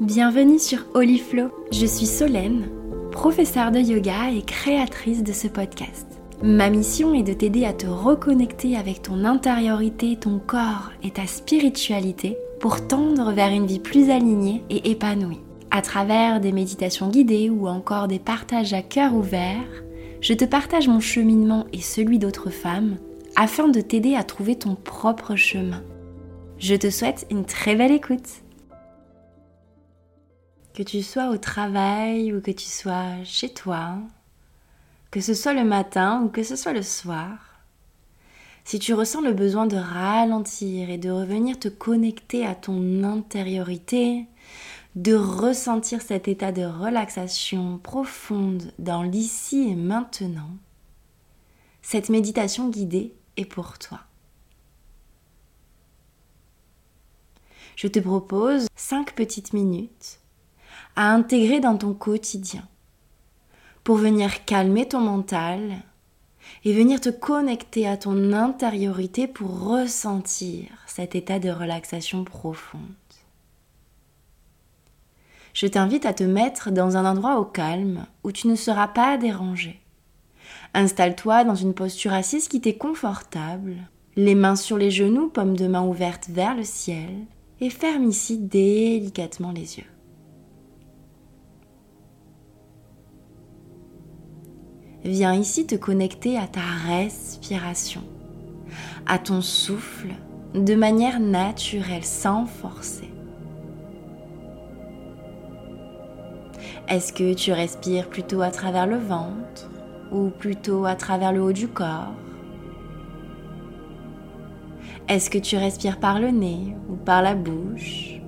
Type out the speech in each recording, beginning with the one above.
Bienvenue sur Flow. Je suis Solène, professeure de yoga et créatrice de ce podcast. Ma mission est de t'aider à te reconnecter avec ton intériorité, ton corps et ta spiritualité pour tendre vers une vie plus alignée et épanouie. À travers des méditations guidées ou encore des partages à cœur ouvert, je te partage mon cheminement et celui d'autres femmes afin de t'aider à trouver ton propre chemin. Je te souhaite une très belle écoute. Que tu sois au travail ou que tu sois chez toi, que ce soit le matin ou que ce soit le soir, si tu ressens le besoin de ralentir et de revenir te connecter à ton intériorité, de ressentir cet état de relaxation profonde dans l'ici et maintenant, cette méditation guidée est pour toi. Je te propose 5 petites minutes à intégrer dans ton quotidien pour venir calmer ton mental et venir te connecter à ton intériorité pour ressentir cet état de relaxation profonde. Je t'invite à te mettre dans un endroit au calme où tu ne seras pas dérangé. Installe-toi dans une posture assise qui t'est confortable, les mains sur les genoux, paume de main ouverte vers le ciel, et ferme ici délicatement les yeux. Viens ici te connecter à ta respiration, à ton souffle, de manière naturelle, sans forcer. Est-ce que tu respires plutôt à travers le ventre ou plutôt à travers le haut du corps? Est-ce que tu respires par le nez ou par la bouche?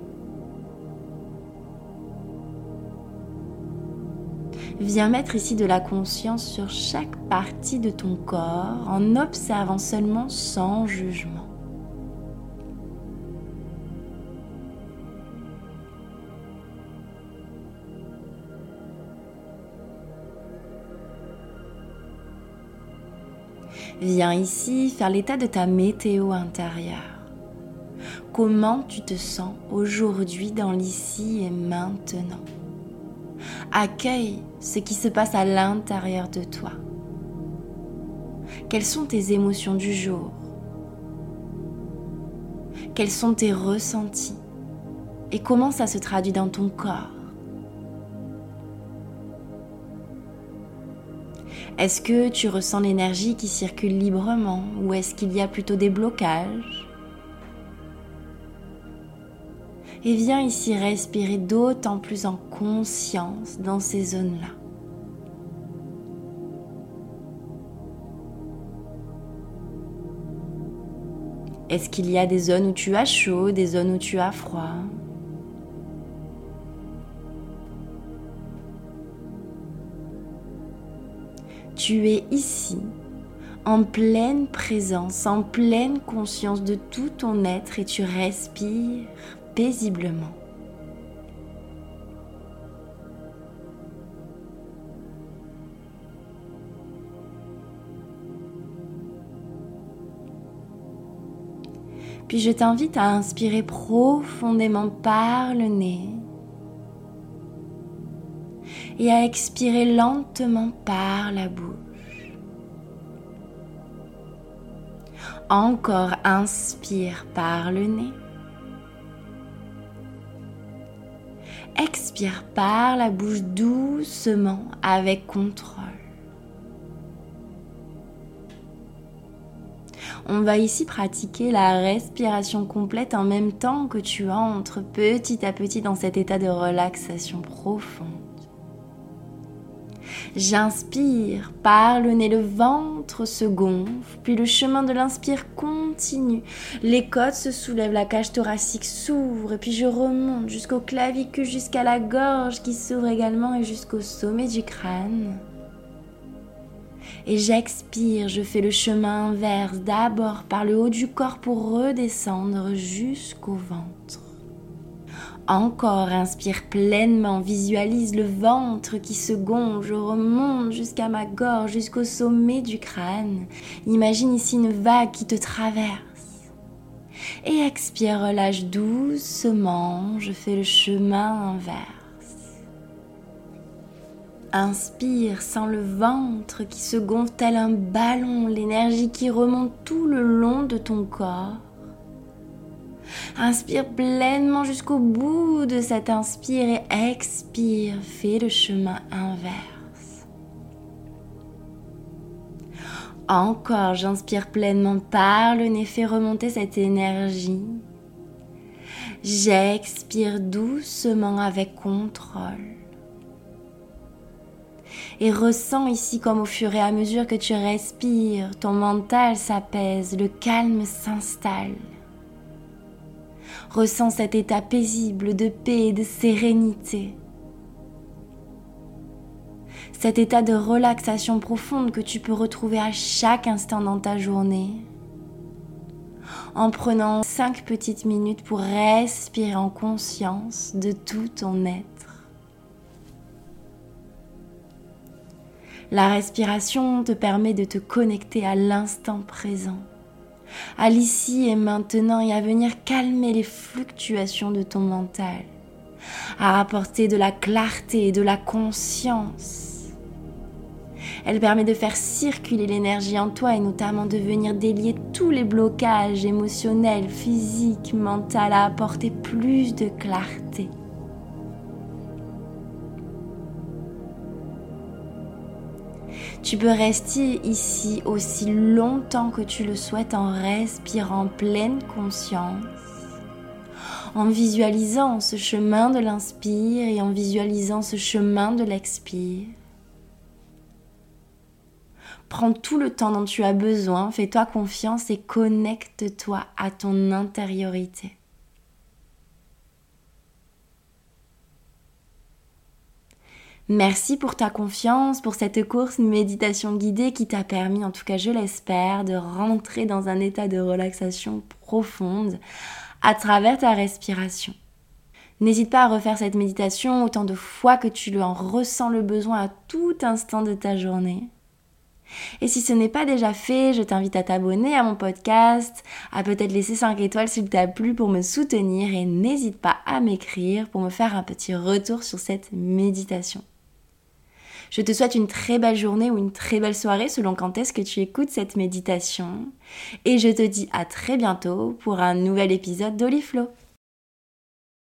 Viens mettre ici de la conscience sur chaque partie de ton corps en observant seulement sans jugement. Viens ici faire l'état de ta météo intérieure. Comment tu te sens aujourd'hui dans l'ici et maintenant? Accueille ce qui se passe à l'intérieur de toi. Quelles sont tes émotions du jour? Quels sont tes ressentis? Et comment ça se traduit dans ton corps? Est-ce que tu ressens l'énergie qui circule librement ou est-ce qu'il y a plutôt des blocages? Et viens ici respirer d'autant plus en conscience dans ces zones-là. Est-ce qu'il y a des zones où tu as chaud, des zones où tu as froid? Tu es ici, en pleine présence, en pleine conscience de tout ton être et tu respires Puis je t'invite à inspirer profondément par le nez et à expirer lentement par la bouche. Encore inspire par le nez. Expire par la bouche doucement avec contrôle. On va ici pratiquer la respiration complète en même temps que tu entres petit à petit dans cet état de relaxation profonde. J'inspire par le nez, le ventre se gonfle, puis le chemin de l'inspire continue. Les côtes se soulèvent, la cage thoracique s'ouvre, et puis je remonte jusqu'au clavicule, jusqu'à la gorge qui s'ouvre également et jusqu'au sommet du crâne. Et j'expire, je fais le chemin inverse, d'abord par le haut du corps pour redescendre jusqu'au ventre. Encore, inspire pleinement, visualise le ventre qui se gonfle, remonte jusqu'à ma gorge, jusqu'au sommet du crâne. Imagine ici une vague qui te traverse. Et expire, relâche doucement. Je fais le chemin inverse. Inspire, sens le ventre qui se gonfle tel un ballon, l'énergie qui remonte tout le long de ton corps. Inspire pleinement jusqu'au bout de cet inspire et expire. Fais le chemin inverse. Encore, j'inspire pleinement par le nez, fais remonter cette énergie. J'expire doucement avec contrôle. Et ressens ici comme au fur et à mesure que tu respires, ton mental s'apaise, le calme s'installe. Ressens cet état paisible de paix et de sérénité. Cet état de relaxation profonde que tu peux retrouver à chaque instant dans ta journée. En prenant cinq petites minutes pour respirer en conscience de tout ton être. La respiration te permet de te connecter à l'instant présent à l'ici et maintenant et à venir calmer les fluctuations de ton mental, à apporter de la clarté et de la conscience. Elle permet de faire circuler l'énergie en toi et notamment de venir délier tous les blocages émotionnels, physiques, mentaux, à apporter plus de clarté. Tu peux rester ici aussi longtemps que tu le souhaites en respirant pleine conscience, en visualisant ce chemin de l'inspire et en visualisant ce chemin de l'expire. Prends tout le temps dont tu as besoin, fais-toi confiance et connecte-toi à ton intériorité. Merci pour ta confiance, pour cette course méditation guidée qui t'a permis, en tout cas je l'espère, de rentrer dans un état de relaxation profonde à travers ta respiration. N'hésite pas à refaire cette méditation autant de fois que tu en ressens le besoin à tout instant de ta journée. Et si ce n'est pas déjà fait, je t'invite à t'abonner à mon podcast, à peut-être laisser 5 étoiles s'il t'a plu pour me soutenir et n'hésite pas à m'écrire pour me faire un petit retour sur cette méditation. Je te souhaite une très belle journée ou une très belle soirée selon quand est-ce que tu écoutes cette méditation. Et je te dis à très bientôt pour un nouvel épisode d'Oliflow.